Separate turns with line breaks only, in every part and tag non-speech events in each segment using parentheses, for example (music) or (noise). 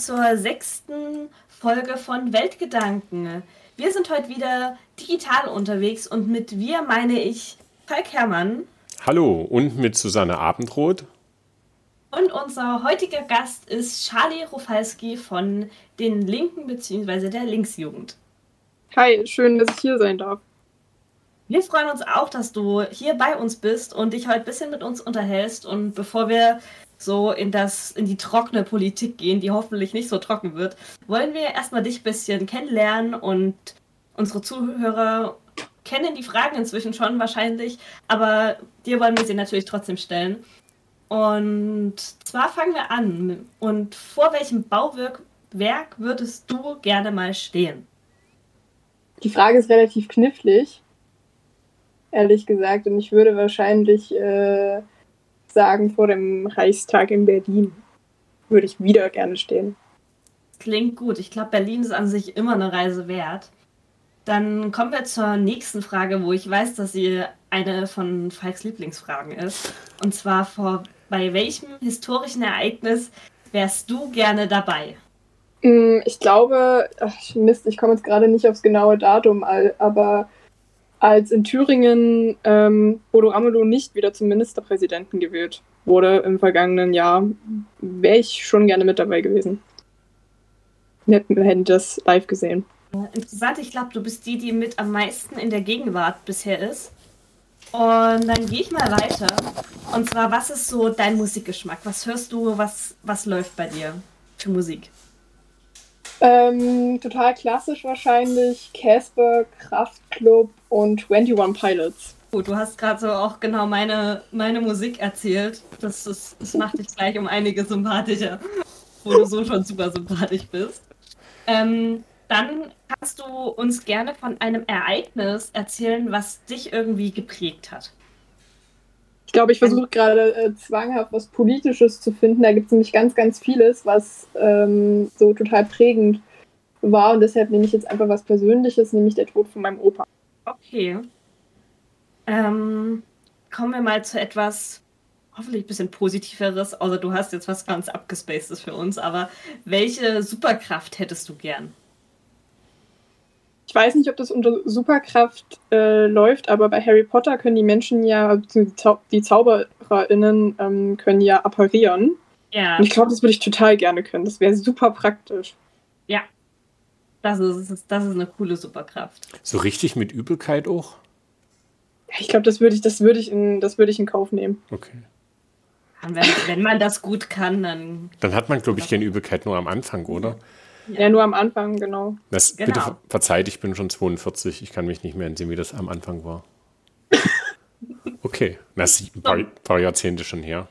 zur sechsten Folge von Weltgedanken. Wir sind heute wieder digital unterwegs und mit wir meine ich Falk Herrmann.
Hallo und mit Susanne Abendroth.
Und unser heutiger Gast ist Charlie Rufalski von den Linken bzw. der Linksjugend.
Hi, schön, dass ich hier sein darf.
Wir freuen uns auch, dass du hier bei uns bist und dich heute ein bisschen mit uns unterhältst. Und bevor wir so in das, in die trockene Politik gehen, die hoffentlich nicht so trocken wird, wollen wir erstmal dich ein bisschen kennenlernen und unsere Zuhörer kennen die Fragen inzwischen schon wahrscheinlich, aber dir wollen wir sie natürlich trotzdem stellen. Und zwar fangen wir an. Und vor welchem Bauwerk würdest du gerne mal stehen?
Die Frage ist relativ knifflig ehrlich gesagt. Und ich würde wahrscheinlich äh, sagen, vor dem Reichstag in Berlin würde ich wieder gerne stehen.
Klingt gut. Ich glaube, Berlin ist an sich immer eine Reise wert. Dann kommen wir zur nächsten Frage, wo ich weiß, dass sie eine von Falks Lieblingsfragen ist. Und zwar vor bei welchem historischen Ereignis wärst du gerne dabei?
Mm, ich glaube, ach Mist, ich komme jetzt gerade nicht aufs genaue Datum, aber als in Thüringen ähm, Bodo Ramelow nicht wieder zum Ministerpräsidenten gewählt wurde im vergangenen Jahr, wäre ich schon gerne mit dabei gewesen. Wir hätten das live gesehen.
Interessant, ich glaube, du bist die, die mit am meisten in der Gegenwart bisher ist. Und dann gehe ich mal weiter. Und zwar, was ist so dein Musikgeschmack? Was hörst du, was, was läuft bei dir für Musik?
Ähm, total klassisch wahrscheinlich. Casper, Kraftklub und 21 Pilots.
Gut, du hast gerade so auch genau meine, meine Musik erzählt. Das, ist, das macht dich gleich um einige sympathischer, wo du so schon super sympathisch bist. Ähm, dann kannst du uns gerne von einem Ereignis erzählen, was dich irgendwie geprägt hat.
Ich glaube, ich versuche gerade äh, zwanghaft was Politisches zu finden. Da gibt es nämlich ganz, ganz vieles, was ähm, so total prägend war. Und deshalb nehme ich jetzt einfach was Persönliches, nämlich der Tod von meinem Opa.
Okay. Ähm, kommen wir mal zu etwas hoffentlich ein bisschen positiveres, außer du hast jetzt was ganz abgespacedes für uns. Aber welche Superkraft hättest du gern?
Ich weiß nicht, ob das unter Superkraft äh, läuft, aber bei Harry Potter können die Menschen ja, die ZaubererInnen ähm, können ja apparieren. Ja. Und ich glaube, das würde ich total gerne können. Das wäre super praktisch.
Ja, das ist, das ist eine coole Superkraft.
So richtig mit Übelkeit auch?
Ich glaube, das würde ich, das würde ich, in, das würde ich in Kauf nehmen.
Okay.
Wenn, wenn man das gut kann, dann.
Dann hat man, glaube ich, keine Übelkeit nur am Anfang, oder?
Ja, nur am Anfang, genau.
Das, genau. Bitte verzeiht, ich bin schon 42, ich kann mich nicht mehr entsinnen, wie das am Anfang war. (laughs) Okay, das ist ein paar, paar Jahrzehnte schon her.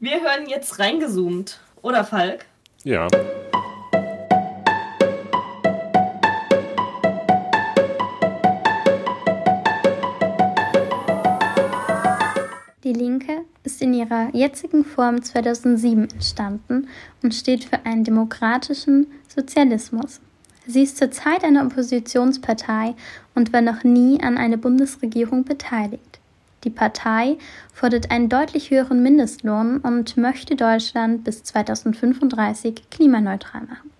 Wir hören jetzt reingezoomt, oder Falk?
Ja.
Ihrer jetzigen Form 2007 entstanden und steht für einen demokratischen Sozialismus. Sie ist zurzeit eine Oppositionspartei und war noch nie an einer Bundesregierung beteiligt. Die Partei fordert einen deutlich höheren Mindestlohn und möchte Deutschland bis 2035 klimaneutral machen.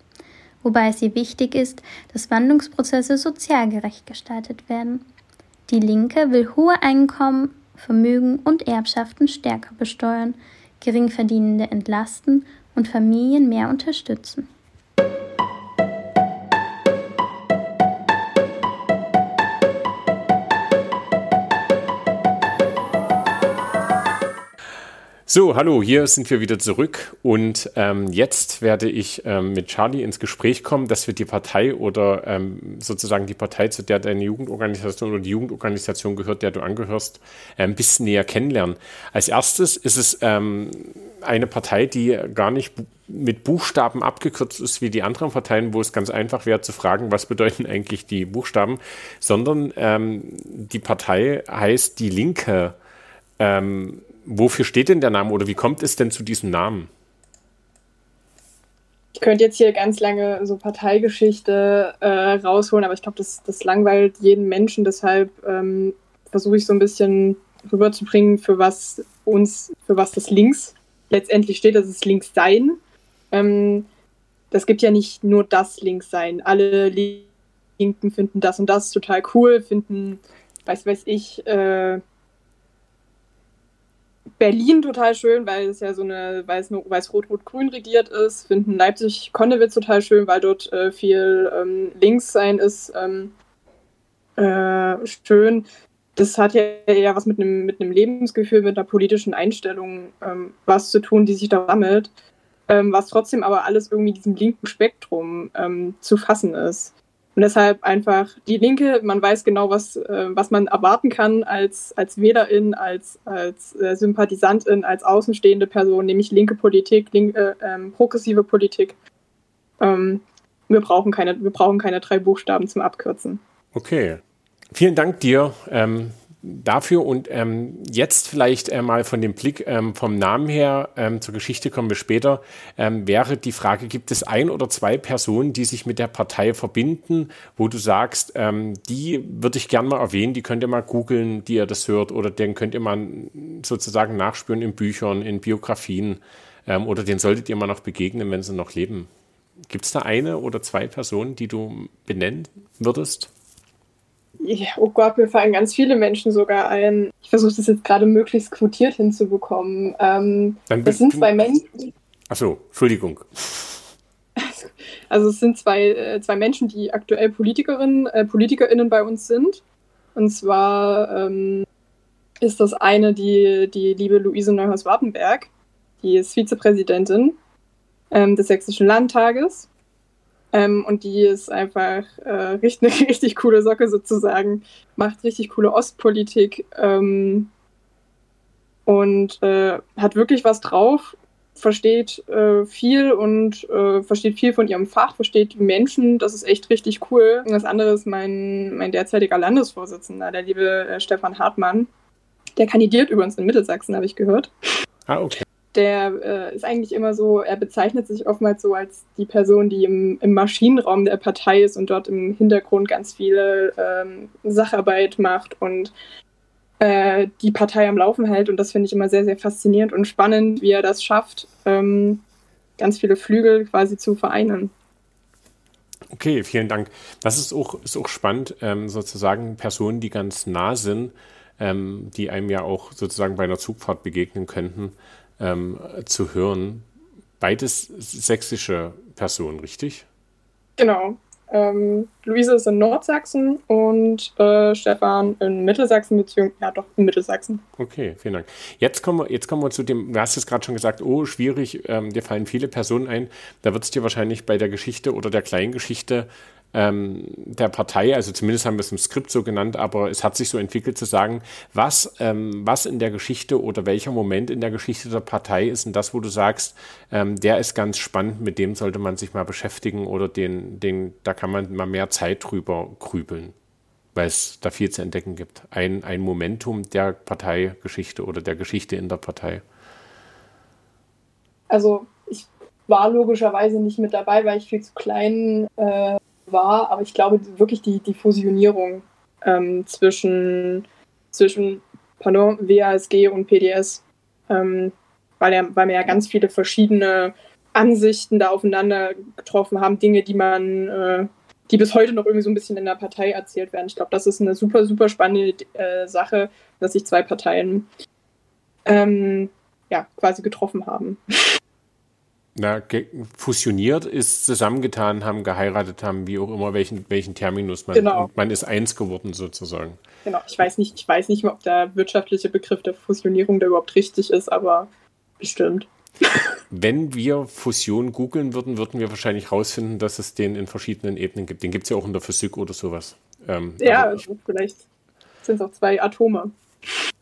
Wobei es ihr wichtig ist, dass Wandlungsprozesse sozial gerecht gestaltet werden. Die Linke will hohe Einkommen Vermögen und Erbschaften stärker besteuern, Geringverdienende entlasten und Familien mehr unterstützen.
So, hallo, hier sind wir wieder zurück und ähm, jetzt werde ich ähm, mit Charlie ins Gespräch kommen, dass wir die Partei oder ähm, sozusagen die Partei, zu der deine Jugendorganisation oder die Jugendorganisation gehört, der du angehörst, ein bisschen näher kennenlernen. Als erstes ist es ähm, eine Partei, die gar nicht mit Buchstaben abgekürzt ist wie die anderen Parteien, wo es ganz einfach wäre zu fragen, was bedeuten eigentlich die Buchstaben, sondern ähm, die Partei heißt die Linke. Ähm, wofür steht denn der Name oder wie kommt es denn zu diesem Namen?
Ich könnte jetzt hier ganz lange so Parteigeschichte äh, rausholen, aber ich glaube, das, das langweilt jeden Menschen. Deshalb ähm, versuche ich so ein bisschen rüberzubringen, für was uns, für was das Links letztendlich steht. Das ist Linkssein. ähm, das gibt ja nicht nur das Linkssein. Alle Linken finden das und das total cool, finden, weiß weiß ich, äh, Berlin total schön, weil es ja so eine weiß-rot-rot-grün regiert ist, finden Leipzig-Konnewitz total schön, weil dort äh, viel ähm, Linkssein ist ähm, äh, schön. Das hat ja eher was mit einem mit Lebensgefühl, mit einer politischen Einstellung ähm, was zu tun, die sich da sammelt, ähm, was trotzdem aber alles irgendwie diesem linken Spektrum ähm, zu fassen ist. Und deshalb einfach die Linke, man weiß genau, was, äh, was man erwarten kann als, als Wählerin, als, als äh, Sympathisantin, als außenstehende Person, nämlich linke Politik, linke, äh, progressive Politik. Ähm, wir, brauchen keine, wir brauchen keine drei Buchstaben zum Abkürzen.
Okay. Vielen Dank dir. Ähm, dafür und ähm, jetzt vielleicht äh, mal von dem Blick ähm, vom Namen her, ähm, zur Geschichte kommen wir später, ähm, wäre die Frage, gibt es ein oder zwei Personen, die sich mit der Partei verbinden, wo du sagst, ähm, die würde ich gern mal erwähnen, die könnt ihr mal googeln, die ihr das hört oder den könnt ihr mal sozusagen nachspüren in Büchern, in Biografien ähm, oder den solltet ihr mal noch begegnen, wenn sie noch leben. Gibt es da eine oder zwei Personen, die du benennen würdest?
Ja, oh Gott, mir fallen ganz viele Menschen sogar ein. Ich versuche das jetzt gerade möglichst quotiert hinzubekommen. Ähm, das sind zwei Menschen.
Achso, Entschuldigung. (laughs)
Also es sind zwei, äh, zwei Menschen, die aktuell Politikerinnen, äh, PolitikerInnen bei uns sind. Und zwar ähm, ist das eine die, die liebe Luise Neuhaus-Wartenberg, die ist Vizepräsidentin ähm, des Sächsischen Landtages. Ähm, und die ist einfach äh, richtig, (laughs) eine richtig coole Socke sozusagen, macht richtig coole Ostpolitik ähm, und äh, hat wirklich was drauf, versteht äh, viel und äh, versteht viel von ihrem Fach, versteht die Menschen, das ist echt richtig cool. Und das andere ist mein, mein derzeitiger Landesvorsitzender, der liebe äh, Stefan Hartmann. Der kandidiert übrigens in Mittelsachsen, habe ich gehört.
Ah, okay
der äh, ist eigentlich immer so, er bezeichnet sich oftmals so als die Person, die im, im Maschinenraum der Partei ist und dort im Hintergrund ganz viele ähm, Sacharbeit macht und äh, die Partei am Laufen hält. Und das finde ich immer sehr, sehr faszinierend und spannend, wie er das schafft, ähm, ganz viele Flügel quasi zu vereinen.
Okay, vielen Dank. Das ist auch, ist auch spannend, ähm, sozusagen Personen, die ganz nah sind, ähm, die einem ja auch sozusagen bei einer Zugfahrt begegnen könnten, ähm, zu hören. Beides sächsische Personen, richtig?
Genau. Ähm, Luise ist in Nordsachsen und äh, Stefan in Mittelsachsen, beziehungsweise ja doch in Mittelsachsen.
Okay, vielen Dank. Jetzt kommen wir, jetzt kommen wir zu dem, du hast es gerade schon gesagt, oh, schwierig, ähm, dir fallen viele Personen ein. Da wird es dir wahrscheinlich bei der Geschichte oder der Kleingeschichte ähm, der Partei, also zumindest haben wir es im Skript so genannt, aber es hat sich so entwickelt zu sagen, was, ähm, was in der Geschichte oder welcher Moment in der Geschichte der Partei ist und das, wo du sagst, ähm, der ist ganz spannend, mit dem sollte man sich mal beschäftigen oder den, den, da kann man mal mehr Zeit drüber grübeln, weil es da viel zu entdecken gibt. Ein, ein Momentum der Parteigeschichte oder der Geschichte in der Partei.
Also ich war logischerweise nicht mit dabei, weil ich viel zu klein äh, war, aber ich glaube wirklich die, die Fusionierung ähm, zwischen, zwischen pardon, WASG und PDS, ähm, weil, ja, weil wir ja ganz viele verschiedene Ansichten da aufeinander getroffen haben, Dinge, die man, äh, die bis heute noch irgendwie so ein bisschen in der Partei erzählt werden. Ich glaube, das ist eine super, super spannende äh, Sache, dass sich zwei Parteien ähm, ja, quasi getroffen haben. (laughs)
na, fusioniert ist, zusammengetan haben, geheiratet haben, wie auch immer, welchen, welchen Terminus man. Genau. man ist eins geworden sozusagen.
Genau, ich weiß nicht, ich weiß nicht, ob der wirtschaftliche Begriff der Fusionierung da überhaupt richtig ist, aber bestimmt. (laughs)
Wenn wir Fusion googeln würden, würden wir wahrscheinlich herausfinden, dass es den in verschiedenen Ebenen gibt. Den gibt es ja auch in der Physik oder sowas.
Ähm, ja, also, vielleicht sind es auch zwei Atome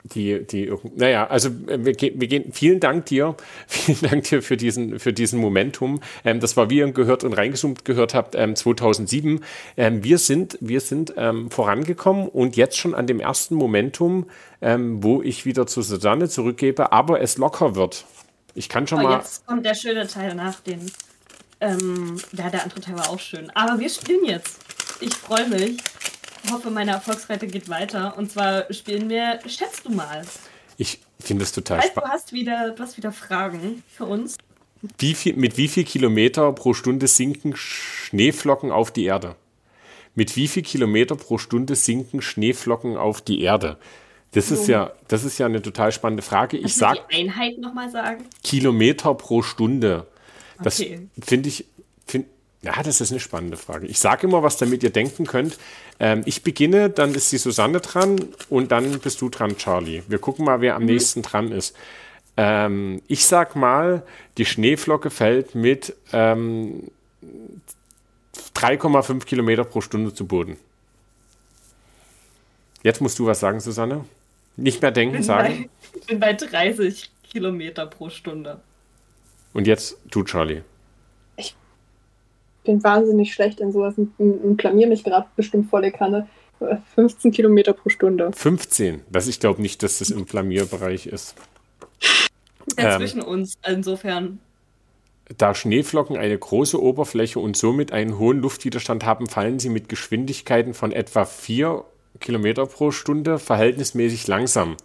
die, die, naja, also äh, wir, wir gehen, vielen Dank dir, (laughs) vielen Dank dir für diesen, für diesen Momentum. Ähm, das war, wie ihr gehört und reingezoomt gehört habt, ähm, 2007. Ähm, wir sind, wir sind ähm, vorangekommen und jetzt schon an dem ersten Momentum, ähm, wo ich wieder zu Susanne zurückgebe, aber es locker wird. Ich kann schon oh, mal.
Jetzt kommt der schöne Teil nach den. Ähm, ja, der andere Teil war auch schön. Aber wir spielen jetzt. Ich freue mich hoffe, meine Erfolgsrate geht weiter. Und zwar spielen wir Schätzt du mal.
Ich finde es total spannend.
Du hast, wieder, du hast wieder Fragen für uns.
Wie viel, mit wie viel Kilometer pro Stunde sinken Schneeflocken auf die Erde? Mit wie viel Kilometer pro Stunde sinken Schneeflocken auf die Erde? Das ist ja, das ist ja eine total spannende Frage. Ich
Kannst du
sag
die Einheit nochmal sagen?
Kilometer pro Stunde. Das
Okay.
finde ich, find, ja, das ist eine spannende Frage. Ich sage immer, was damit ihr denken könnt. Ähm, ich beginne, dann ist die Susanne dran und dann bist du dran, Charlie. Wir gucken mal, wer am nächsten dran ist. Ähm, ich sag mal, die Schneeflocke fällt mit ähm, 3,5 Kilometer pro Stunde zu Boden. Jetzt musst du was sagen, Susanne. Nicht mehr denken,
bin
sagen.
bei, ich (laughs) bin bei 30 Kilometer pro Stunde.
Und jetzt du, Charlie.
Ich bin wahnsinnig schlecht in sowas und, und blamier mich gerade bestimmt volle Kanne. 15 Kilometer pro Stunde.
15. Das, ich glaube nicht, dass das im Flamierbereich ist.
Ja,
Ähm.
zwischen uns, insofern.
Da Schneeflocken eine große Oberfläche und somit einen hohen Luftwiderstand haben, fallen sie mit Geschwindigkeiten von etwa 4 Kilometer pro Stunde verhältnismäßig langsam.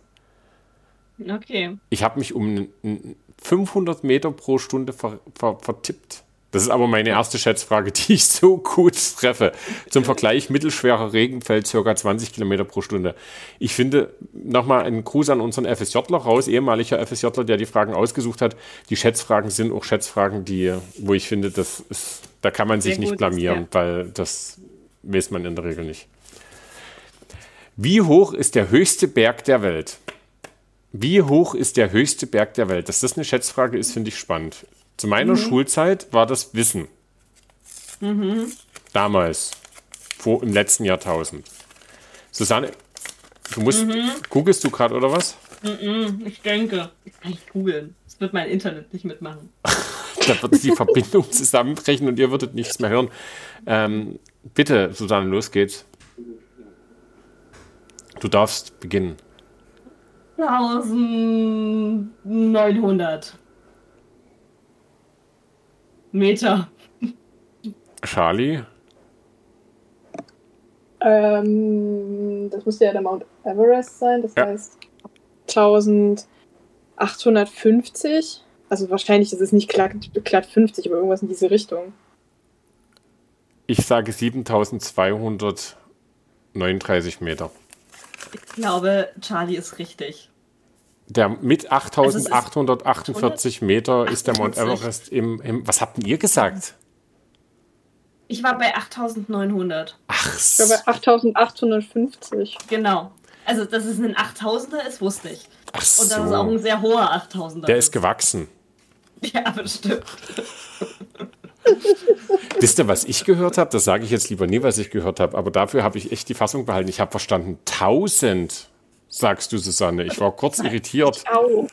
Okay.
Ich habe mich um n- n- 500 Meter pro Stunde ver, ver, vertippt. Das ist aber meine erste Schätzfrage, (laughs) die ich so gut treffe. Zum Vergleich, mittelschwerer Regen fällt ca. 20 Kilometer pro Stunde. Ich finde, nochmal einen Gruß an unseren FSJler raus, ehemaliger FSJler, der die Fragen ausgesucht hat. Die Schätzfragen sind auch Schätzfragen, die, wo ich finde, das ist, da kann man sich
Sehr
nicht blamieren,
ja.
weil das weiß man in der Regel nicht. Wie hoch ist der höchste Berg der Welt? Wie hoch ist der höchste Berg der Welt? Dass das eine Schätzfrage ist, finde ich spannend. Zu meiner Schulzeit war das Wissen. Damals. Vor, Im letzten Jahrtausend. Susanne, du musst. Googlest du gerade oder was?
Ich denke. Ich kann nicht googeln. Das wird mein Internet nicht mitmachen. (laughs)
Da wird die Verbindung (laughs) zusammenbrechen und ihr würdet nichts mehr hören. Ähm, bitte, Susanne, los geht's. Du darfst beginnen.
1900 Meter.
Charlie,
Ähm, das müsste ja der Mount Everest sein, das
Ja.
heißt 1850. Also wahrscheinlich ist es nicht glatt, glatt 50, aber irgendwas in diese Richtung.
ich sage 7239 Meter.
Ich glaube, Charlie ist richtig.
Der mit
Also es ist
8848 Meter ist der Mount
48.
Everest im, im. Was habt denn ihr gesagt?
Ich war bei 8900.
Ach,
Ich glaube 8850.
Genau. Also, dass es ein 8000er ist, wusste ich.
ach
Und dass es auch ein
so.
sehr hoher 8000er
Der ist gewachsen.
Ja, bestimmt. (laughs)
Wisst ihr, was ich gehört habe? Das sage ich jetzt lieber nie, was ich gehört habe. Aber dafür habe ich echt die Fassung behalten. Ich habe verstanden, 1000, sagst du, Susanne. Ich war kurz irritiert.
Au.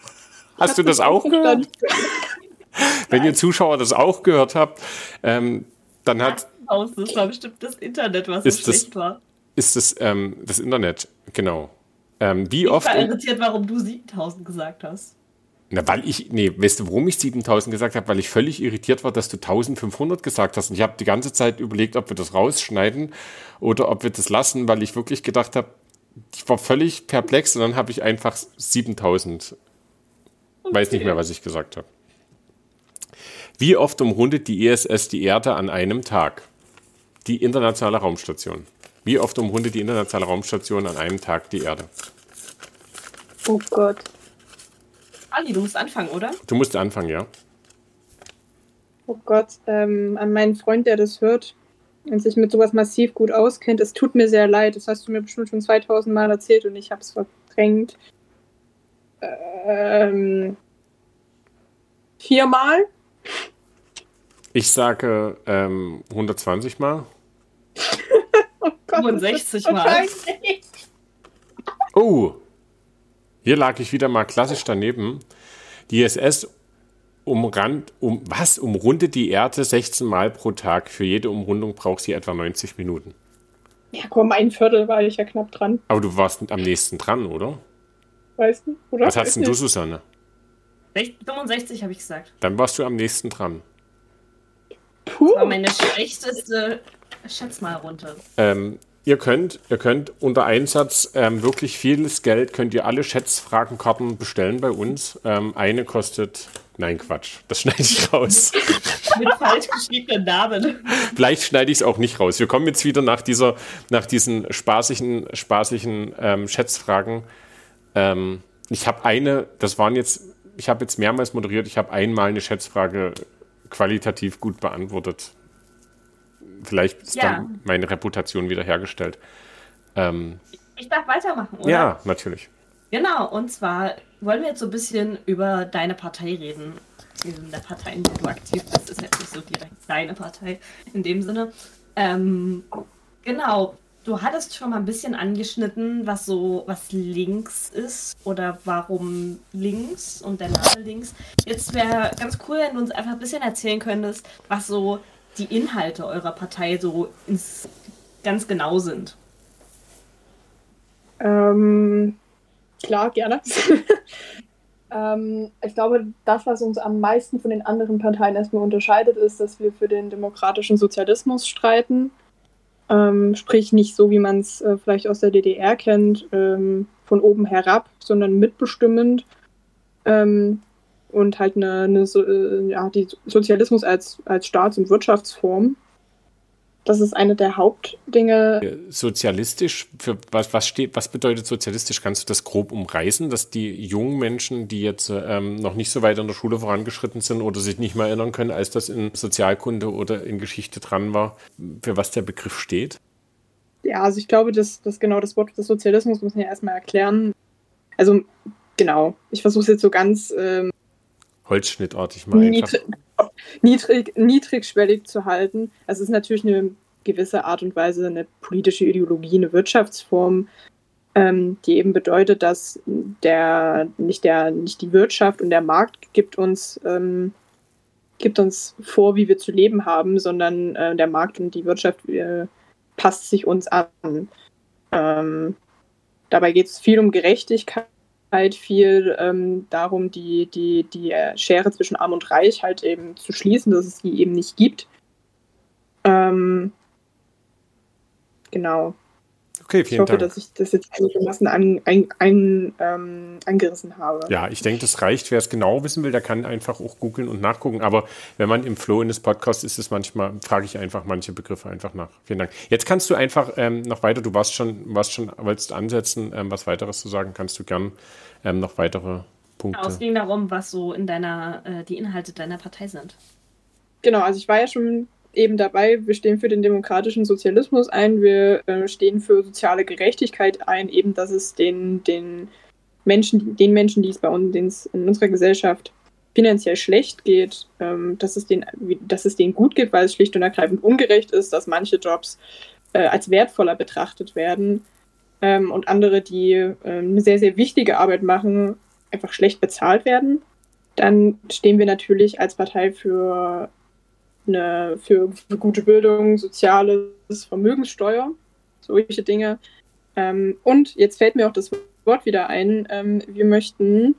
Hast du das auch gehört? (laughs) Wenn ihr Zuschauer das auch gehört habt, ähm, dann hat,
Aus, das war bestimmt das Internet, was
Ist
so
das-
schlecht war.
ist das ähm, das Internet, genau. Ähm, wie
Ich
oft.
war irritiert, warum du 7000 gesagt hast.
Na, weil ich, nee, weißt du, warum ich 7000 gesagt habe? Weil ich völlig irritiert war, dass du 1500 gesagt hast. Und ich habe die ganze Zeit überlegt, ob wir das rausschneiden oder ob wir das lassen, weil ich wirklich gedacht habe, ich war völlig perplex und dann habe ich einfach 7000. Weiß nicht mehr, was ich gesagt habe. Wie oft umrundet die ISS die Erde an einem Tag? Die internationale Raumstation. Wie oft umrundet die internationale Raumstation an einem Tag die Erde?
Oh Gott.
Ali, du musst anfangen, oder?
Du musst anfangen, ja?
Oh Gott. Ähm, an meinen Freund, der das hört und sich mit sowas massiv gut auskennt, es tut mir sehr leid. Das hast du mir bestimmt schon 2000 Mal erzählt und ich habe es verdrängt. Ähm, viermal?
Ich sage ähm, 120 Mal. (laughs)
Oh Gott,
65
das ist
Mal.
Oh, hier lag ich wieder mal klassisch daneben. Die ISS umrand, um, was, umrundet die Erde 16 Mal pro Tag. Für jede Umrundung braucht sie etwa 90 Minuten.
Ja, komm, ein Viertel war ich ja knapp dran.
Aber du warst am nächsten dran, oder?
Weißt du? Oder?
Was hast denn du. Susanne?
65 habe ich gesagt.
Dann warst du am nächsten dran.
Puh.
War meine schlechteste Schätzmalrunde.
Ähm, ihr könnt, ihr könnt unter Einsatz ähm, wirklich vieles Geld, könnt ihr alle Schätzfragenkarten bestellen bei uns. Ähm, eine kostet Nein, Quatsch. Das schneide ich raus. (laughs)
Mit falsch geschriebenen Namen.
Vielleicht schneide ich es auch nicht raus. Wir kommen jetzt wieder nach, dieser, nach diesen spaßigen, spaßigen ähm, Schätzfragen. Ähm, ich habe eine, das waren jetzt, ich habe jetzt mehrmals moderiert, ich habe einmal eine Schätzfrage qualitativ gut beantwortet. Vielleicht ist ja. dann meine Reputation wiederhergestellt. Ähm,
ich darf weitermachen, oder?
Ja, natürlich.
Genau, und zwar wollen wir jetzt so ein bisschen über deine Partei reden. In der Partei, in der du aktiv bist, ist jetzt nicht so direkt deine Partei in dem Sinne. Ähm, genau, du hattest schon mal ein bisschen angeschnitten, was so, was links ist oder warum links und der Name links. Jetzt wäre ganz cool, wenn du uns einfach ein bisschen erzählen könntest, was so die Inhalte eurer Partei so ins, ganz genau sind.
Ähm, klar, gerne. (laughs) ähm, ich glaube, das, was uns am meisten von den anderen Parteien erstmal unterscheidet, ist, dass wir für den demokratischen Sozialismus streiten. Ähm, sprich nicht so, wie man es äh, vielleicht aus der DDR kennt, ähm, von oben herab, sondern mitbestimmend. Ähm, und halt eine, eine so, äh, ja, die Sozialismus als, als Staats- und Wirtschaftsform. Das ist eine der Hauptdinge.
Sozialistisch, für was, was steht, was bedeutet sozialistisch? Kannst du das grob umreißen, dass die jungen Menschen, die jetzt ähm, noch nicht so weit in der Schule vorangeschritten sind oder sich nicht mehr erinnern können, als das in Sozialkunde oder in Geschichte dran war, für was der Begriff steht?
Ja, also ich glaube, dass, dass genau das Wort des Sozialismus muss man ja erstmal erklären. Also genau, ich versuche es jetzt so ganz ähm,
holzschnittartig mal
niedrig, niedrig, niedrigschwellig zu halten. Also es ist natürlich eine gewisse Art und Weise eine politische Ideologie, eine Wirtschaftsform, ähm, die eben bedeutet, dass der nicht der nicht die Wirtschaft und der Markt gibt uns ähm, gibt uns vor, wie wir zu leben haben, sondern äh, der Markt und die Wirtschaft äh, passt sich uns an. Ähm, dabei geht es viel um Gerechtigkeit halt viel ähm, darum, die, die, die Schere zwischen Arm und Reich halt eben zu schließen, dass es die eben nicht gibt. Ähm, genau.
Okay, vielen
ich hoffe,
Dank.
dass ich das jetzt einigermaßen an, ein, ein, ähm, angerissen habe.
Ja, ich denke, das reicht. Wer es genau wissen will, der kann einfach auch googeln und nachgucken. Aber wenn man im Flow in des Podcasts ist, ist manchmal, frage ich einfach manche Begriffe einfach nach. Vielen Dank. Jetzt kannst du einfach ähm, noch weiter, du warst schon, warst schon, wolltest ansetzen, ähm, was weiteres zu sagen, kannst du gern ähm, noch weitere Punkte.
Genau, es ging darum, was so in deiner, äh, die Inhalte deiner Partei sind.
Genau, also ich war ja schon eben dabei, wir stehen für den demokratischen Sozialismus ein, wir äh, stehen für soziale Gerechtigkeit ein, eben dass es den, den Menschen, den Menschen, die es bei uns in unserer Gesellschaft finanziell schlecht geht, ähm, dass, es denen, dass es denen gut geht, weil es schlicht und ergreifend ungerecht ist, dass manche Jobs äh, als wertvoller betrachtet werden ähm, und andere, die äh, eine sehr, sehr wichtige Arbeit machen, einfach schlecht bezahlt werden. Dann stehen wir natürlich als Partei für eine, für, für gute Bildung, soziales, Vermögenssteuer, solche Dinge. Ähm, und jetzt fällt mir auch das Wort wieder ein. Ähm, wir möchten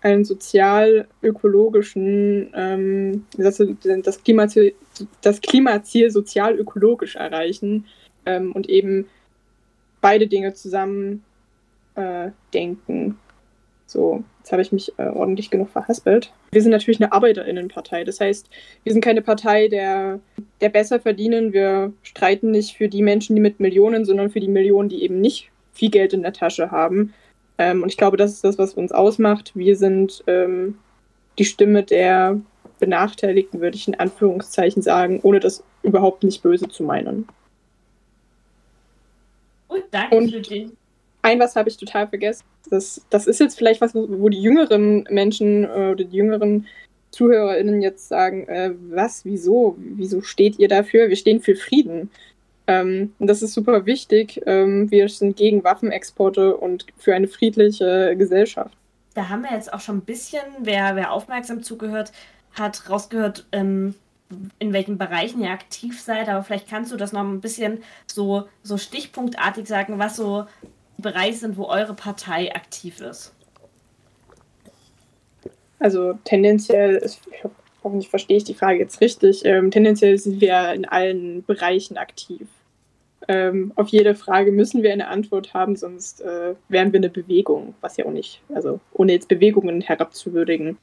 einen sozial-ökologischen, ähm, das, das, Klimaziel, das Klimaziel sozial-ökologisch erreichen ähm, und eben beide Dinge zusammen äh, denken. So, jetzt habe ich mich äh, ordentlich genug verhaspelt. Wir sind natürlich eine Arbeiterinnenpartei. Das heißt, wir sind keine Partei der, der besser verdienen. Wir streiten nicht für die Menschen, die mit Millionen, sondern für die Millionen, die eben nicht viel Geld in der Tasche haben. Ähm, und ich glaube, das ist das, was uns ausmacht. Wir sind ähm, die Stimme der Benachteiligten, würde ich in Anführungszeichen sagen, ohne das überhaupt nicht böse zu meinen.
Und danke und für den
ein was habe ich total vergessen. Das, das ist jetzt vielleicht was, wo die jüngeren Menschen äh, oder die jüngeren ZuhörerInnen jetzt sagen, äh, was, wieso, wieso steht ihr dafür? Wir stehen für Frieden. Ähm, und das ist super wichtig. Ähm, wir sind gegen Waffenexporte und für eine friedliche Gesellschaft.
Da haben wir jetzt auch schon ein bisschen, wer, wer aufmerksam zugehört hat, rausgehört, ähm, in welchen Bereichen ihr aktiv seid, aber vielleicht kannst du das noch ein bisschen so, so stichpunktartig sagen, was so Bereiche sind, wo eure Partei aktiv ist?
Also tendenziell, ist, hoffentlich verstehe ich die Frage jetzt richtig, ähm, tendenziell sind wir in allen Bereichen aktiv. Ähm, auf jede Frage müssen wir eine Antwort haben, sonst äh, wären wir eine Bewegung, was ja auch nicht, also ohne jetzt Bewegungen herabzuwürdigen.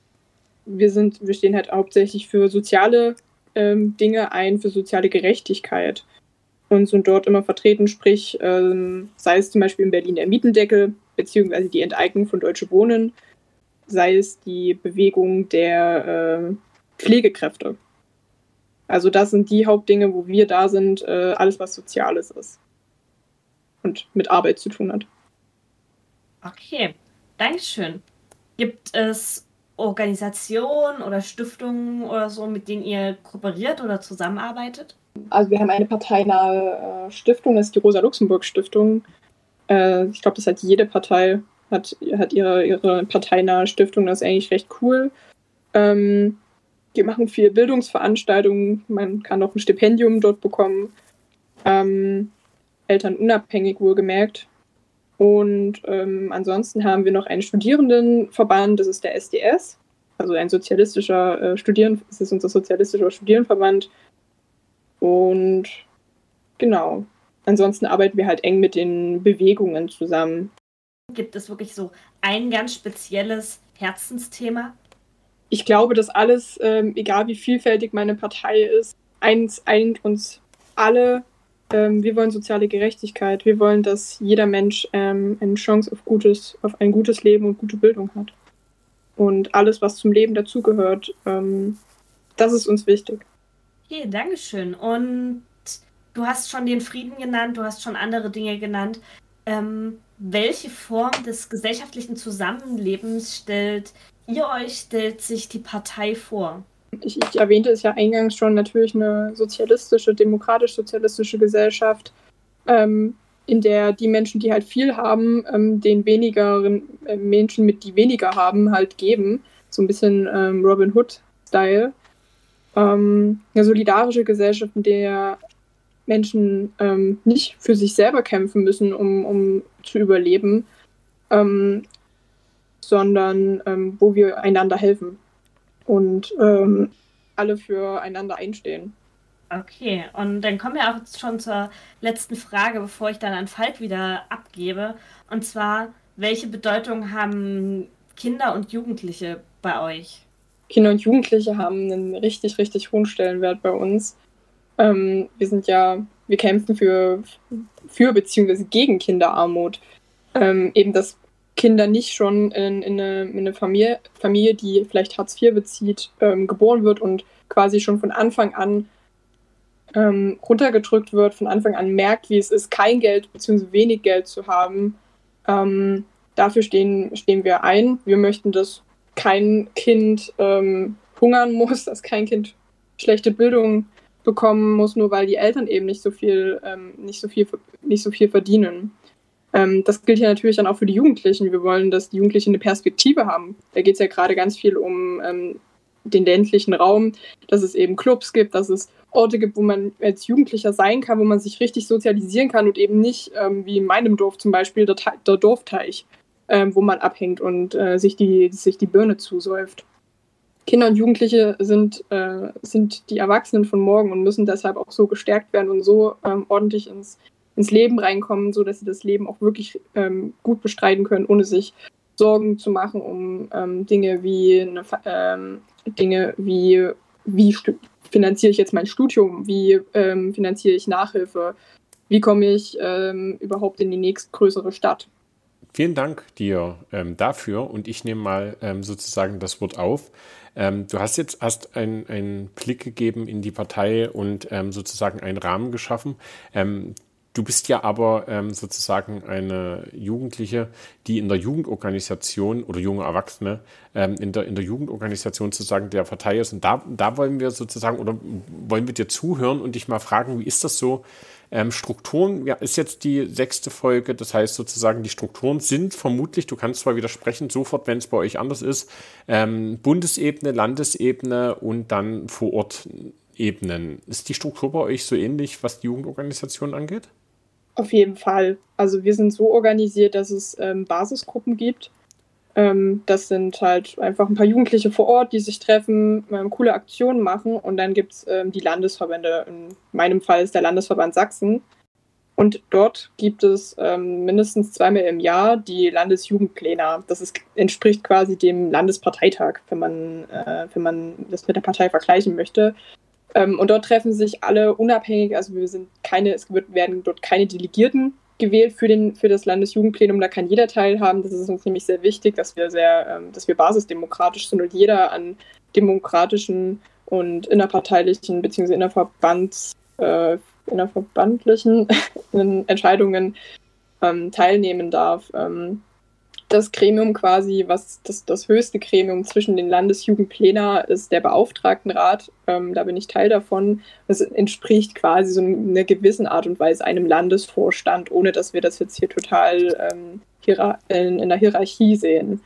wir sind, wir stehen halt hauptsächlich für soziale ähm, Dinge ein, für soziale Gerechtigkeit und sind dort immer vertreten, sprich, ähm, sei es zum Beispiel in Berlin der Mietendeckel, beziehungsweise die Enteignung von Deutsche Wohnen, sei es die Bewegung der äh, Pflegekräfte. Also das sind die Hauptdinge, wo wir da sind, äh, alles was Soziales ist und mit Arbeit zu tun hat.
Okay, Dankeschön. Gibt es Organisationen oder Stiftungen oder so, mit denen ihr kooperiert oder zusammenarbeitet?
Also wir haben eine parteinahe äh, Stiftung, das ist die Rosa-Luxemburg-Stiftung. Äh, ich glaube, das hat jede Partei, hat, hat ihre, ihre parteinahe Stiftung, das ist eigentlich recht cool. Ähm, wir machen viel Bildungsveranstaltungen, man kann auch ein Stipendium dort bekommen. Ähm, elternunabhängig wohlgemerkt. Und ähm, ansonsten haben wir noch einen Studierendenverband, das ist der SDS, also ein sozialistischer äh, Studieren, das ist unser sozialistischer Studierendenverband. Und genau. Ansonsten arbeiten wir halt eng mit den Bewegungen zusammen.
Gibt es wirklich so ein ganz spezielles Herzensthema?
Ich glaube, dass alles, ähm, egal wie vielfältig meine Partei ist, eins eint uns alle ähm, wir wollen soziale Gerechtigkeit. Wir wollen, dass jeder Mensch ähm, eine Chance auf, gutes, auf ein gutes Leben und gute Bildung hat. Und alles, was zum Leben dazugehört, ähm, das ist uns wichtig.
Okay, Dankeschön. Und du hast schon den Frieden genannt, du hast schon andere Dinge genannt. Ähm, welche Form des gesellschaftlichen Zusammenlebens stellt ihr euch, stellt sich die Partei vor?
ich, ich erwähnte es ja eingangs schon, natürlich eine sozialistische, demokratisch-sozialistische Gesellschaft, ähm, in der die Menschen, die halt viel haben, ähm, den wenigeren äh, Menschen, mit die weniger haben, halt geben. So ein bisschen ähm, Robin Hood-Style. Ähm, eine solidarische Gesellschaft, in der Menschen ähm, nicht für sich selber kämpfen müssen, um, um zu überleben, ähm, sondern wo wir einander helfen und ähm, alle füreinander einstehen.
Okay, und dann kommen wir auch schon zur letzten Frage, bevor ich dann an Falk wieder abgebe. Und zwar, welche Bedeutung haben Kinder und Jugendliche bei euch?
Kinder und Jugendliche haben einen richtig, richtig hohen Stellenwert bei uns. Ähm, wir sind ja, wir kämpfen für, für bzw. gegen Kinderarmut. Ähm, eben das Kinder nicht schon in, in eine, in eine Familie, Familie, die vielleicht Hartz IV bezieht, ähm, geboren wird und quasi schon von Anfang an ähm, runtergedrückt wird, von Anfang an merkt, wie es ist, kein Geld bzw. wenig Geld zu haben. Ähm, dafür stehen, stehen wir ein. Wir möchten, dass kein Kind ähm, hungern muss, (laughs) dass kein Kind schlechte Bildung bekommen muss, nur weil die Eltern eben nicht so viel, ähm, nicht so viel, nicht so viel verdienen. Ähm, das gilt ja natürlich dann auch für die Jugendlichen. Wir wollen, dass die Jugendlichen eine Perspektive haben. Da geht es ja gerade ganz viel um ähm, den ländlichen Raum, dass es eben Clubs gibt, dass es Orte gibt, wo man als Jugendlicher sein kann, wo man sich richtig sozialisieren kann und eben nicht ähm, wie in meinem Dorf zum Beispiel der, der Dorfteich, ähm, wo man abhängt und äh, sich, die, sich die Birne zusäuft. Kinder und Jugendliche sind, äh, sind die Erwachsenen von morgen und müssen deshalb auch so gestärkt werden und so ähm, ordentlich ins ins Leben reinkommen, so dass sie das Leben auch wirklich ähm, gut bestreiten können, ohne sich Sorgen zu machen um ähm, Dinge wie eine, ähm, Dinge wie wie finanziere ich jetzt mein Studium, wie ähm, finanziere ich Nachhilfe, wie komme ich ähm, überhaupt in die nächstgrößere Stadt.
Vielen Dank dir ähm, dafür und ich nehme mal sozusagen das Wort auf. du hast jetzt erst einen Blick gegeben in die Partei und sozusagen einen Rahmen geschaffen. Du bist ja aber ähm, sozusagen eine Jugendliche, die in der Jugendorganisation oder junge Erwachsene ähm, in, der, in der Jugendorganisation sozusagen der Partei ist. Und da, da wollen wir sozusagen oder wollen wir dir zuhören und dich mal fragen, wie ist das so? Ähm, Strukturen, ja, ist jetzt die sechste Folge, das heißt sozusagen, die Strukturen sind vermutlich, du kannst zwar widersprechen, sofort, wenn es bei euch anders ist, ähm, Bundesebene, Landesebene und dann vor Ort Ebenen. Ist die Struktur bei euch so ähnlich, was die Jugendorganisation angeht?
Auf jeden Fall. Also wir sind so organisiert, dass es ähm, Basisgruppen gibt. Ähm, das sind halt einfach ein paar Jugendliche vor Ort, die sich treffen, ähm, coole Aktionen machen und dann gibt es ähm, die Landesverbände. In meinem Fall ist der Landesverband Sachsen. Und dort gibt es ähm, mindestens zweimal im Jahr die Landesjugendpläne. Das ist, entspricht quasi dem Landesparteitag, wenn man, äh, wenn man das mit der Partei vergleichen möchte. Ähm, und dort treffen sich alle unabhängig, also wir sind keine, es wird, werden dort keine Delegierten gewählt für, den, für das Landesjugendplenum, da kann jeder teilhaben. Das ist uns nämlich sehr wichtig, dass wir sehr, ähm, dass wir basisdemokratisch sind und jeder an demokratischen und innerparteilichen bzw. innerverbands äh, innerverbandlichen (laughs) Entscheidungen ähm, teilnehmen darf. Ähm, das Gremium quasi, was das, das höchste Gremium zwischen den Landesjugendplänen ist der Beauftragtenrat. Ähm, da bin ich Teil davon. Das entspricht quasi so in einer gewissen Art und Weise einem Landesvorstand, ohne dass wir das jetzt hier total ähm, in, in der Hierarchie sehen.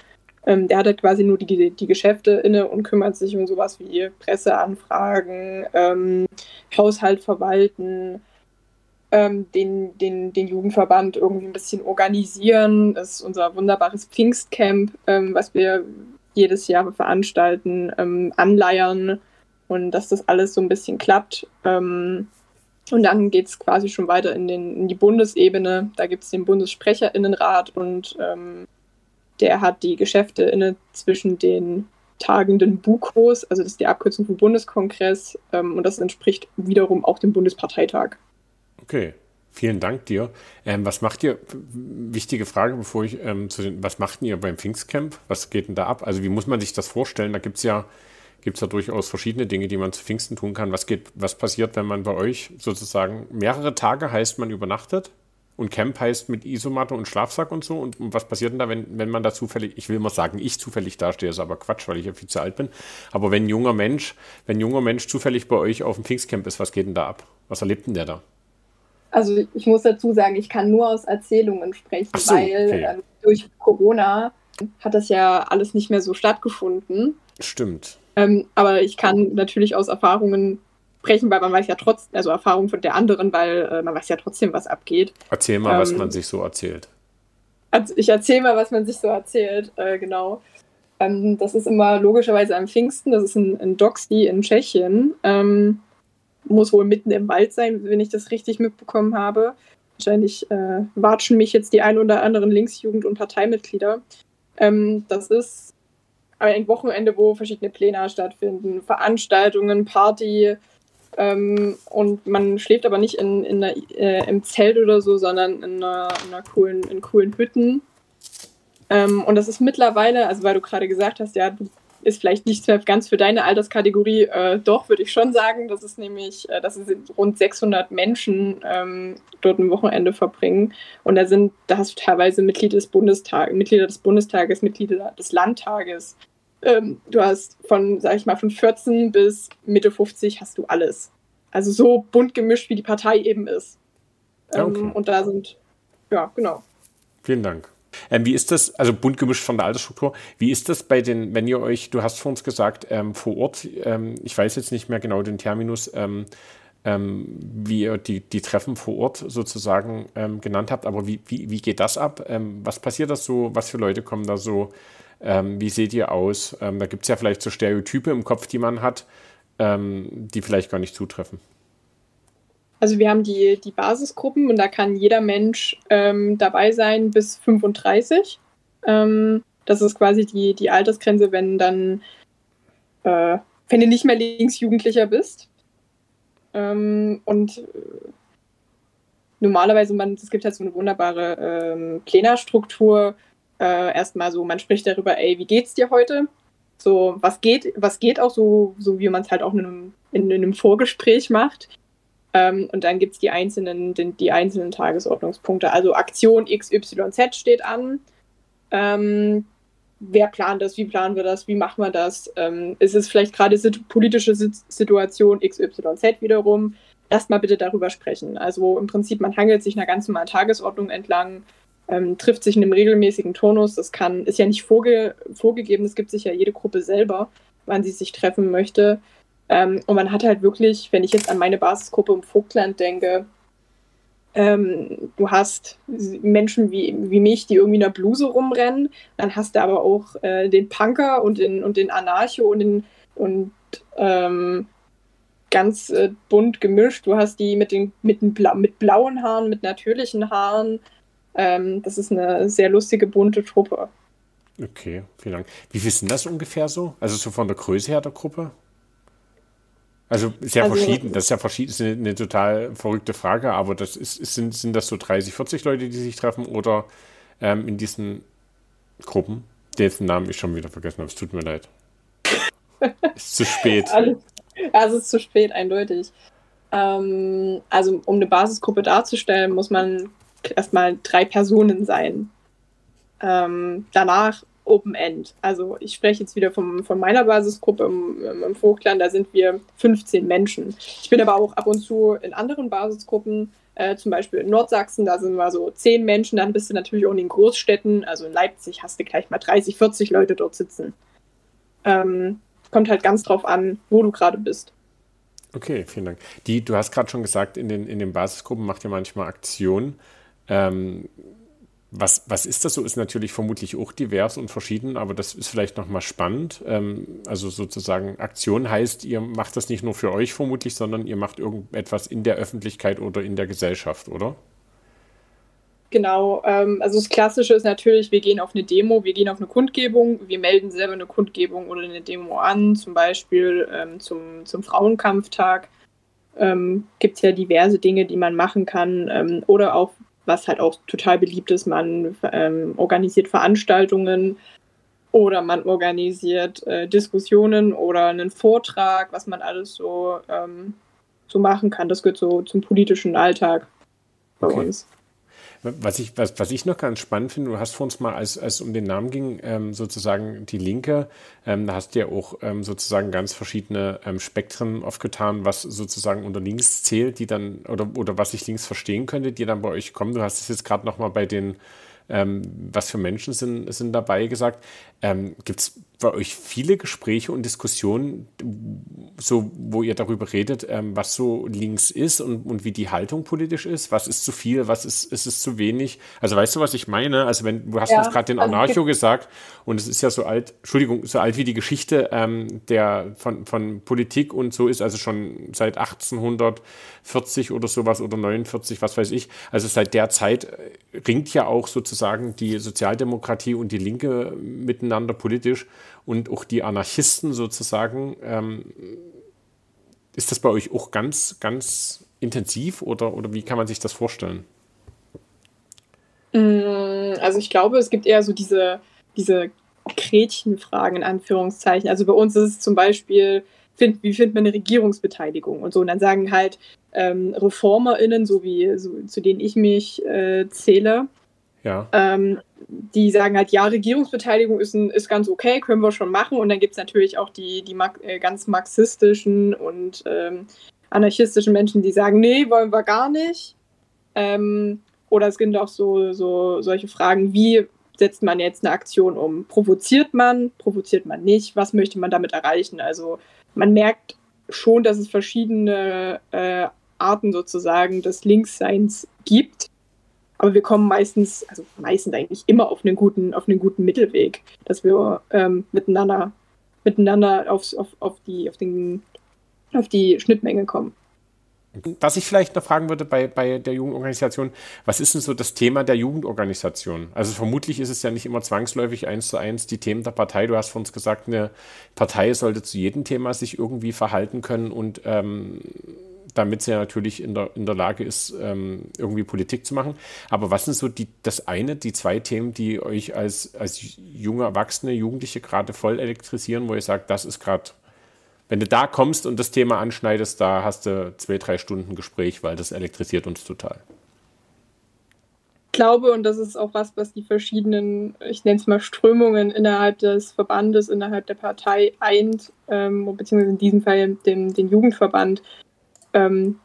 Ähm, der hat halt quasi nur die, die Geschäfte inne und kümmert sich um sowas wie Presseanfragen, ähm, Haushalt verwalten, ähm, den, den, den Jugendverband irgendwie ein bisschen organisieren. Das ist unser wunderbares Pfingstcamp, ähm, was wir jedes Jahr veranstalten, ähm, anleiern und dass das alles so ein bisschen klappt. Ähm, und dann geht es quasi schon weiter in, den, in die Bundesebene. Da gibt es den Bundessprecherinnenrat und ähm, der hat die Geschäfte inne zwischen den tagenden BUKOs, also das ist die Abkürzung für Bundeskongress, ähm, und das entspricht wiederum auch dem Bundesparteitag.
Okay, vielen Dank dir. Ähm, was macht ihr, wichtige Frage, bevor ich ähm, zu den, was macht ihr beim Pfingstcamp? Was geht denn da ab? Also wie muss man sich das vorstellen? Da gibt es ja, gibt's ja durchaus verschiedene Dinge, die man zu Pfingsten tun kann. Was geht, was passiert, wenn man bei euch sozusagen mehrere Tage heißt, man übernachtet? Und Camp heißt mit Isomatte und Schlafsack und so. Und, und was passiert denn da, wenn, wenn man da zufällig, ich will mal sagen, ich zufällig dastehe, ist aber Quatsch, weil ich ja viel zu alt bin. Aber wenn ein junger Mensch, wenn ein junger Mensch zufällig bei euch auf dem Pfingstcamp ist, was geht denn da ab? Was erlebt denn der da?
Also ich muss dazu sagen, ich kann nur aus Erzählungen sprechen, so, weil okay. ähm, durch Corona hat das ja alles nicht mehr so stattgefunden.
Stimmt.
Ähm, aber ich kann natürlich aus Erfahrungen sprechen, weil man weiß ja trotzdem, also Erfahrungen von der anderen, weil äh, man weiß ja trotzdem, was abgeht.
Erzähl mal, ähm, was man sich so erzählt.
Also ich erzähle mal, was man sich so erzählt, äh, genau. Ähm, das ist immer logischerweise am Pfingsten, das ist in, in Doxy in Tschechien. Ähm, muss wohl mitten im Wald sein, wenn ich das richtig mitbekommen habe. Wahrscheinlich äh, watschen mich jetzt die ein oder anderen Linksjugend- und Parteimitglieder. Ähm, das ist ein Wochenende, wo verschiedene Pläne stattfinden, Veranstaltungen, Party. Ähm, und man schläft aber nicht in, in einer, äh, im Zelt oder so, sondern in einer, in einer coolen, in coolen Hütten. Ähm, und das ist mittlerweile, also weil du gerade gesagt hast, ja, du ist vielleicht nicht ganz für deine Alterskategorie, äh, doch, würde ich schon sagen. Das ist nämlich, äh, dass es rund 600 Menschen ähm, dort ein Wochenende verbringen. Und da sind, da hast du teilweise Mitglieder des Bundestages, Mitglieder des Bundestages, Mitglieder des Landtages. Ähm, du hast von, sag ich mal, von 14 bis Mitte 50 hast du alles. Also so bunt gemischt, wie die Partei eben ist. Ähm, okay. Und da sind, ja, genau.
Vielen Dank. Ähm, wie ist das, also bunt gemischt von der Altersstruktur, wie ist das bei den, wenn ihr euch, du hast vor uns gesagt, ähm, vor Ort, ähm, ich weiß jetzt nicht mehr genau den Terminus, ähm, ähm, wie ihr die, die Treffen vor Ort sozusagen ähm, genannt habt, aber wie, wie, wie geht das ab? was passiert da so? Was für Leute kommen da so? wie seht ihr aus? da gibt es ja vielleicht so Stereotype im Kopf, die man hat, die vielleicht gar nicht zutreffen.
Also wir haben die, die Basisgruppen und da kann jeder Mensch ähm, dabei sein bis 35. Ähm, das ist quasi die, die Altersgrenze, wenn dann, äh, wenn du nicht mehr Linksjugendlicher bist. Ähm, und äh, normalerweise, man, es gibt halt so eine wunderbare ähm, Plenarstruktur. Äh, erstmal so, man spricht darüber, ey, wie geht's dir heute? So, was geht, was geht auch so, so wie man es halt auch in in, in einem Vorgespräch macht. Ähm, und dann gibt es die einzelnen, die, die, einzelnen Tagesordnungspunkte. Also Aktion XYZ steht an. Ähm, wer plant das? Wie planen wir das? Wie machen wir das? Ähm, ist es vielleicht gerade sit politische Situation XYZ wiederum? Lasst mal bitte darüber sprechen. Also im Prinzip, man hangelt sich einer ganz normalen Tagesordnung entlang, ähm, trifft sich in einem regelmäßigen Turnus. Das kann, ist ja nicht vorge vorgegeben, es gibt sich ja jede Gruppe selber, wann sie sich treffen möchte. Ähm, und man hat halt wirklich, wenn ich jetzt an meine Basisgruppe im Vogtland denke, ähm, du hast Menschen wie, wie mich, die irgendwie in der Bluse rumrennen, dann hast du aber auch äh, den Punker und den, und den Anarcho und den, und, ähm, ganz äh, bunt gemischt. Du hast die mit, den, mit, den Bla mit blauen Haaren, mit natürlichen Haaren. Ähm, das ist eine sehr lustige, bunte Truppe.
Okay, vielen Dank. Wie viel sind das ungefähr so? Also so von der Größe her der Gruppe? Also sehr also, verschieden, das ist ja verschieden, ist eine, eine, total verrückte Frage, aber das ist, sind, sind das so 30, 40 Leute, die sich treffen oder ähm, in diesen Gruppen, dessen Namen ich schon wieder vergessen habe, es tut mir leid. (laughs) ist zu spät.
Also, es ist zu spät, eindeutig. Ähm, also um eine Basisgruppe darzustellen, muss man erstmal drei Personen sein. Ähm, danach Open End. Also ich spreche jetzt wieder vom, von meiner Basisgruppe im, im Vogtland, da sind wir 15 Menschen. Ich bin aber auch ab und zu in anderen Basisgruppen, äh, zum Beispiel in Nordsachsen, da sind wir so 10 Menschen, dann bist du natürlich auch in den Großstädten, also in Leipzig hast du gleich mal 30, 40 Leute dort sitzen. Ähm, kommt halt ganz drauf an, wo du gerade bist.
Okay, vielen Dank. Die, du hast gerade schon gesagt, in den, in den Basisgruppen macht ihr manchmal Aktionen. Ähm, was, was ist das so? Ist natürlich vermutlich auch divers und verschieden, aber das ist vielleicht nochmal spannend. Ähm, also sozusagen Aktion heißt, ihr macht das nicht nur für euch vermutlich, sondern ihr macht irgendetwas in der Öffentlichkeit oder in der Gesellschaft, oder?
Genau, ähm, also das Klassische ist natürlich, wir gehen auf eine Demo, wir gehen auf eine Kundgebung, wir melden selber eine Kundgebung oder eine Demo an, zum Beispiel ähm, zum, zum Frauenkampftag. Ähm, Gibt es ja diverse Dinge, die man machen kann. Ähm, oder auch was halt auch total beliebt ist. Man ähm, organisiert Veranstaltungen oder man organisiert äh, Diskussionen oder einen Vortrag, was man alles so, ähm, so machen kann. Das gehört so zum politischen Alltag bei okay. uns.
Was ich, was, was ich noch ganz spannend finde, du hast vor uns mal, als, als es um den Namen ging, ähm, sozusagen die Linke, ähm, da hast du ja auch ähm, sozusagen ganz verschiedene ähm, Spektren aufgetan, was sozusagen unter links zählt, die dann, oder, oder was ich links verstehen könnte, die dann bei euch kommen. Du hast es jetzt gerade nochmal bei den ähm, was für Menschen sind, sind dabei gesagt. Ähm, Gibt es bei euch viele Gespräche und Diskussionen, so, wo ihr darüber redet, ähm, was so links ist und, und wie die Haltung politisch ist? Was ist zu viel, was ist, ist es zu wenig? Also weißt du, was ich meine? Also wenn du hast ja, uns gerade den also Anarcho gesagt und es ist ja so alt, Entschuldigung, so alt wie die Geschichte ähm, der von, von Politik und so ist, also schon seit 1840 oder sowas oder 49, was weiß ich. Also seit der Zeit äh, ringt ja auch sozusagen die Sozialdemokratie und die Linke miteinander politisch und auch die Anarchisten sozusagen. Ähm, ist das bei euch auch ganz, ganz intensiv oder, oder wie kann man sich das vorstellen?
Mm, also ich glaube, es gibt eher so diese, diese Gretchenfragen in Anführungszeichen. Also bei uns ist es zum Beispiel, find, wie findet man eine Regierungsbeteiligung und so. Und dann sagen halt ähm, ReformerInnen, so wie so, zu denen ich mich äh, zähle,
ja.
Ähm, die sagen halt, ja, Regierungsbeteiligung ist, ein, ist ganz okay, können wir schon machen. Und dann gibt es natürlich auch die, die äh, ganz marxistischen und ähm, anarchistischen Menschen, die sagen, nee, wollen wir gar nicht. Ähm, oder es gibt auch so, so solche Fragen, wie setzt man jetzt eine Aktion um? Provoziert man, provoziert man nicht? Was möchte man damit erreichen? Also man merkt schon, dass es verschiedene äh, Arten sozusagen des Linksseins gibt. Aber wir kommen meistens, also meistens eigentlich immer auf einen guten, auf einen guten Mittelweg, dass wir ähm, miteinander, miteinander aufs, auf, auf, die, auf, den, auf die Schnittmenge kommen.
Was ich vielleicht noch fragen würde bei, bei der Jugendorganisation, was ist denn so das Thema der Jugendorganisation? Also vermutlich ist es ja nicht immer zwangsläufig eins zu eins die Themen der Partei. Du hast von uns gesagt, eine Partei sollte zu jedem Thema sich irgendwie verhalten können und ähm, damit sie natürlich in der, in der Lage ist, ähm, irgendwie Politik zu machen. Aber was sind so die, das eine, die zwei Themen, die euch als, als junge Erwachsene, Jugendliche gerade voll elektrisieren, wo ihr sagt, das ist gerade, wenn du da kommst und das Thema anschneidest, da hast du zwei, drei Stunden Gespräch, weil das elektrisiert uns total.
Ich glaube, und das ist auch was, was die verschiedenen, ich nenne es mal Strömungen innerhalb des Verbandes, innerhalb der Partei eint, ähm, beziehungsweise in diesem Fall den, den Jugendverband, ähm,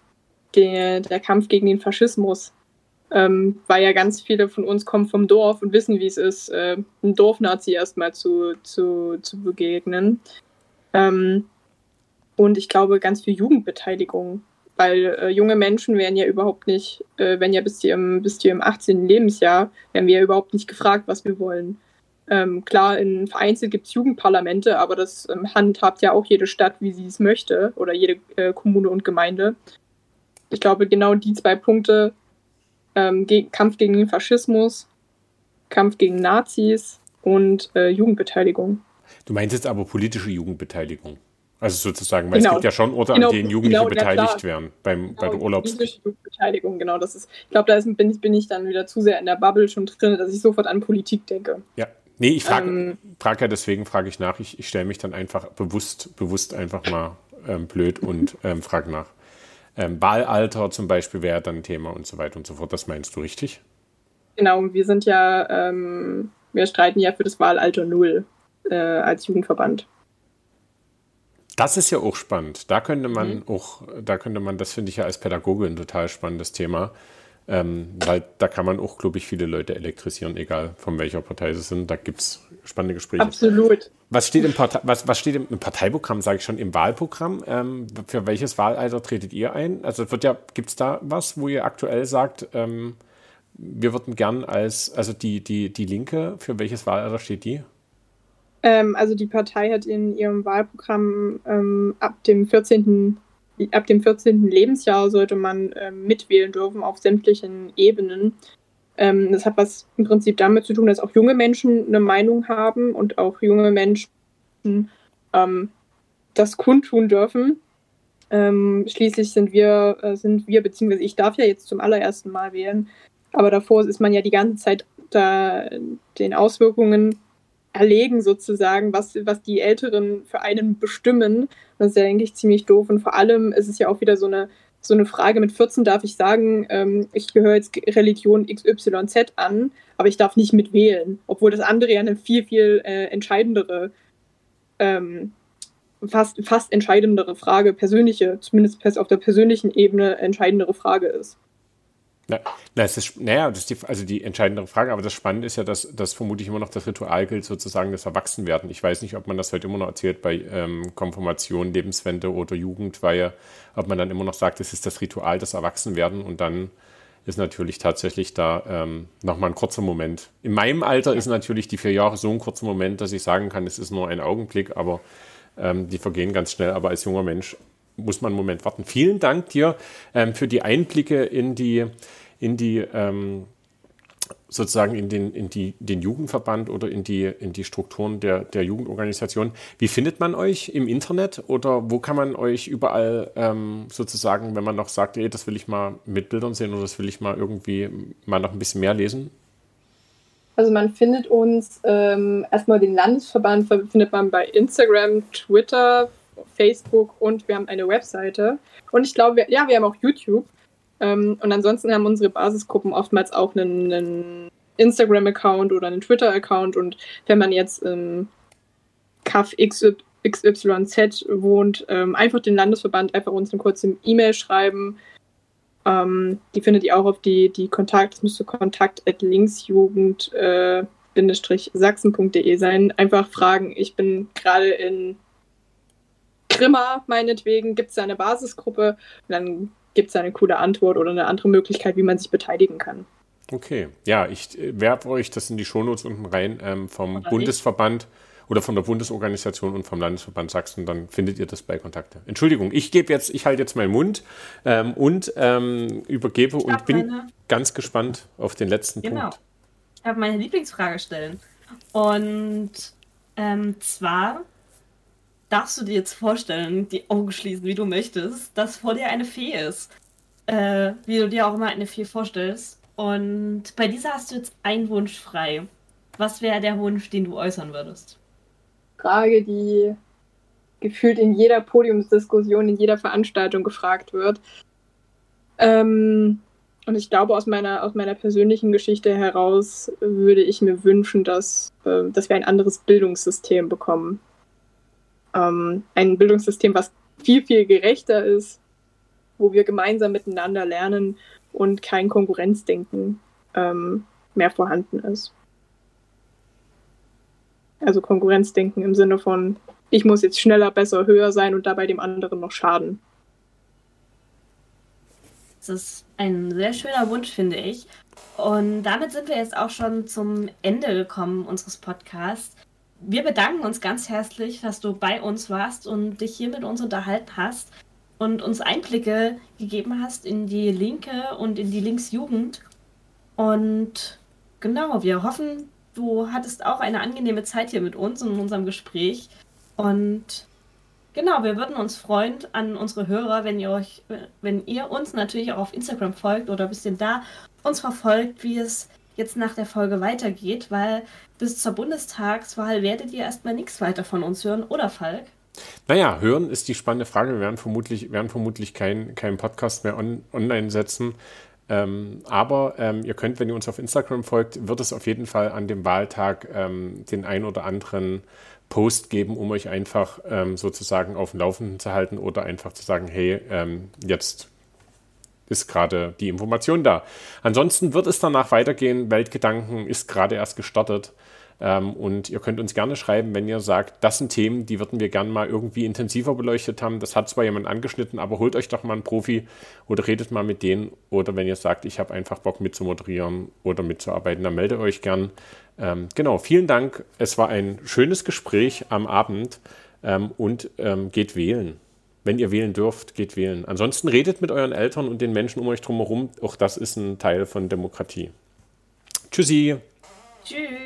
der, der Kampf gegen den Faschismus. Ähm, weil ja ganz viele von uns kommen vom Dorf und wissen, wie es ist, äh, einem Dorfnazi erstmal zu, zu, zu begegnen. Ähm, und ich glaube, ganz viel Jugendbeteiligung, weil äh, junge Menschen werden ja überhaupt nicht, äh, werden ja bis zu, ihrem, bis zu ihrem 18. Lebensjahr, werden wir ja überhaupt nicht gefragt, was wir wollen. Ähm, klar, in vereinzelt gibt es Jugendparlamente, aber das ähm, handhabt ja auch jede Stadt, wie sie es möchte, oder jede äh, Kommune und Gemeinde. Ich glaube, genau die zwei Punkte, ähm, ge Kampf gegen den Faschismus, Kampf gegen Nazis und äh, Jugendbeteiligung.
Du meinst jetzt aber politische Jugendbeteiligung. Also sozusagen, weil genau. es gibt ja schon Orte,
genau,
an denen Jugendliche genau, beteiligt werden beim, genau, bei der Urlaubs.
Jugendbeteiligung, genau. Das ist, ich glaube, da ist, bin, bin, ich dann wieder zu sehr in der Bubble schon drin, dass ich sofort an Politik denke.
Ja. Nee, ich frage ähm, frag ja deswegen, frage ich nach. Ich, ich stelle mich dann einfach bewusst, bewusst einfach mal ähm, blöd und (laughs) ähm, frage nach. Ähm, Wahlalter zum Beispiel wäre dann ein Thema und so weiter und so fort. Das meinst du richtig?
Genau, wir sind ja, ähm, wir streiten ja für das Wahlalter Null äh, als Jugendverband.
Das ist ja auch spannend. Da könnte man mhm. auch, da könnte man, das finde ich ja als Pädagoge ein total spannendes Thema, ähm, weil da kann man auch, glaube ich, viele Leute elektrisieren, egal von welcher Partei sie sind. Da gibt es spannende Gespräche.
Absolut.
Was steht im, Partei, was, was steht im, im Parteiprogramm, sage ich schon, im Wahlprogramm? Ähm, für welches Wahlalter tretet ihr ein? Also wird ja, gibt es da was, wo ihr aktuell sagt, ähm, wir würden gern als, also die, die, die Linke, für welches Wahlalter steht die?
Ähm, also die Partei hat in ihrem Wahlprogramm ähm, ab dem 14. Ab dem 14. Lebensjahr sollte man ähm, mitwählen dürfen auf sämtlichen Ebenen. Ähm, das hat was im Prinzip damit zu tun, dass auch junge Menschen eine Meinung haben und auch junge Menschen ähm, das kundtun dürfen. Ähm, schließlich sind wir, äh, sind wir, beziehungsweise ich darf ja jetzt zum allerersten Mal wählen, aber davor ist man ja die ganze Zeit da den Auswirkungen erlegen sozusagen, was, was die Älteren für einen bestimmen. Das ist ja, denke ich, ziemlich doof. Und vor allem ist es ja auch wieder so eine, so eine Frage, mit 14 darf ich sagen, ähm, ich gehöre jetzt Religion XYZ an, aber ich darf nicht mitwählen, obwohl das andere ja eine viel, viel äh, entscheidendere, ähm, fast, fast entscheidendere Frage, persönliche, zumindest auf der persönlichen Ebene entscheidendere Frage ist.
Na, na, es ist, naja, das ist die, also die entscheidende Frage, aber das Spannende ist ja, dass das vermutlich immer noch das Ritual gilt, sozusagen das Erwachsenwerden. Ich weiß nicht, ob man das heute immer noch erzählt bei ähm, Konfirmation, Lebenswende oder Jugendweihe, ob man dann immer noch sagt, es ist das Ritual des Erwachsenwerden und dann ist natürlich tatsächlich da ähm, nochmal ein kurzer Moment. In meinem Alter ist natürlich die vier Jahre so ein kurzer Moment, dass ich sagen kann, es ist nur ein Augenblick, aber ähm, die vergehen ganz schnell. Aber als junger Mensch muss man einen Moment warten. Vielen Dank dir ähm, für die Einblicke in die, in die ähm, sozusagen in den, in die, den Jugendverband oder in die, in die Strukturen der, der Jugendorganisation. Wie findet man euch im Internet oder wo kann man euch überall ähm, sozusagen, wenn man noch sagt, ey, das will ich mal mit Bildern sehen oder das will ich mal irgendwie mal noch ein bisschen mehr lesen?
Also man findet uns ähm, erstmal den Landesverband findet man bei Instagram, Twitter, Facebook und wir haben eine Webseite. Und ich glaube, ja, wir haben auch YouTube. Ähm, und ansonsten haben unsere Basisgruppen oftmals auch einen, einen Instagram-Account oder einen Twitter-Account. Und wenn man jetzt im Kaff XYZ wohnt, ähm, einfach den Landesverband einfach uns eine kurze E-Mail schreiben. Ähm, die findet ihr auch auf die, die Kontakt, das müsste kontakt at linksjugend äh, sein. Einfach fragen, ich bin gerade in Grimmer meinetwegen, gibt es da eine Basisgruppe und dann gibt es eine coole Antwort oder eine andere Möglichkeit, wie man sich beteiligen kann.
Okay, ja, ich äh, werfe euch das in die Shownotes unten rein ähm, vom oder Bundesverband nicht. oder von der Bundesorganisation und vom Landesverband Sachsen, dann findet ihr das bei Kontakte. Entschuldigung, ich gebe jetzt, ich halte jetzt meinen Mund ähm, und ähm, übergebe und bin meine... ganz gespannt auf den letzten genau. Punkt.
Ich habe meine Lieblingsfrage stellen. Und ähm, zwar darfst du dir jetzt vorstellen, die Augen schließen, wie du möchtest, dass vor dir eine Fee ist. Äh, wie du dir auch immer eine Fee vorstellst. Und bei dieser hast du jetzt einen Wunsch frei. Was wäre der Wunsch, den du äußern würdest?
Frage, die gefühlt in jeder Podiumsdiskussion, in jeder Veranstaltung gefragt wird. Ähm, und ich glaube, aus meiner, aus meiner persönlichen Geschichte heraus würde ich mir wünschen, dass, äh, dass wir ein anderes Bildungssystem bekommen ähm, ein Bildungssystem, was viel, viel gerechter ist, wo wir gemeinsam miteinander lernen und kein Konkurrenzdenken ähm, mehr vorhanden ist. Also Konkurrenzdenken im Sinne von, ich muss jetzt schneller, besser, höher sein und dabei dem anderen noch schaden.
Das ist ein sehr schöner Wunsch, finde ich. Und damit sind wir jetzt auch schon zum Ende gekommen unseres Podcasts. Wir bedanken uns ganz herzlich, dass du bei uns warst und dich hier mit uns unterhalten hast und uns Einblicke gegeben hast in die Linke und in die Linksjugend. Und genau, wir hoffen, du hattest auch eine angenehme Zeit hier mit uns in unserem Gespräch. Und genau, wir würden uns freuen an unsere Hörer, wenn ihr euch, wenn ihr uns natürlich auch auf Instagram folgt oder ein bisschen da uns verfolgt, wie es jetzt nach der Folge weitergeht, weil bis zur Bundestagswahl werdet ihr erstmal nichts weiter von uns hören, oder Falk?
Naja, hören ist die spannende Frage. Wir werden vermutlich, werden vermutlich keinen kein Podcast mehr on, online setzen. Ähm, aber ähm, ihr könnt, wenn ihr uns auf Instagram folgt, wird es auf jeden Fall an dem Wahltag ähm, den ein oder anderen Post geben, um euch einfach ähm, sozusagen auf dem Laufenden zu halten oder einfach zu sagen, hey, ähm, jetzt ist gerade die Information da. Ansonsten wird es danach weitergehen. Weltgedanken ist gerade erst gestartet. Ähm, und ihr könnt uns gerne schreiben, wenn ihr sagt, das sind Themen, die würden wir gerne mal irgendwie intensiver beleuchtet haben. Das hat zwar jemand angeschnitten, aber holt euch doch mal einen Profi oder redet mal mit denen. Oder wenn ihr sagt, ich habe einfach Bock mitzumoderieren oder mitzuarbeiten, dann meldet euch gern. Ähm, genau, vielen Dank. Es war ein schönes Gespräch am Abend ähm, und ähm, geht wählen. Wenn ihr wählen dürft, geht wählen. Ansonsten redet mit euren Eltern und den Menschen um euch drumherum. Auch das ist ein Teil von Demokratie. Tschüssi.
Tschüss.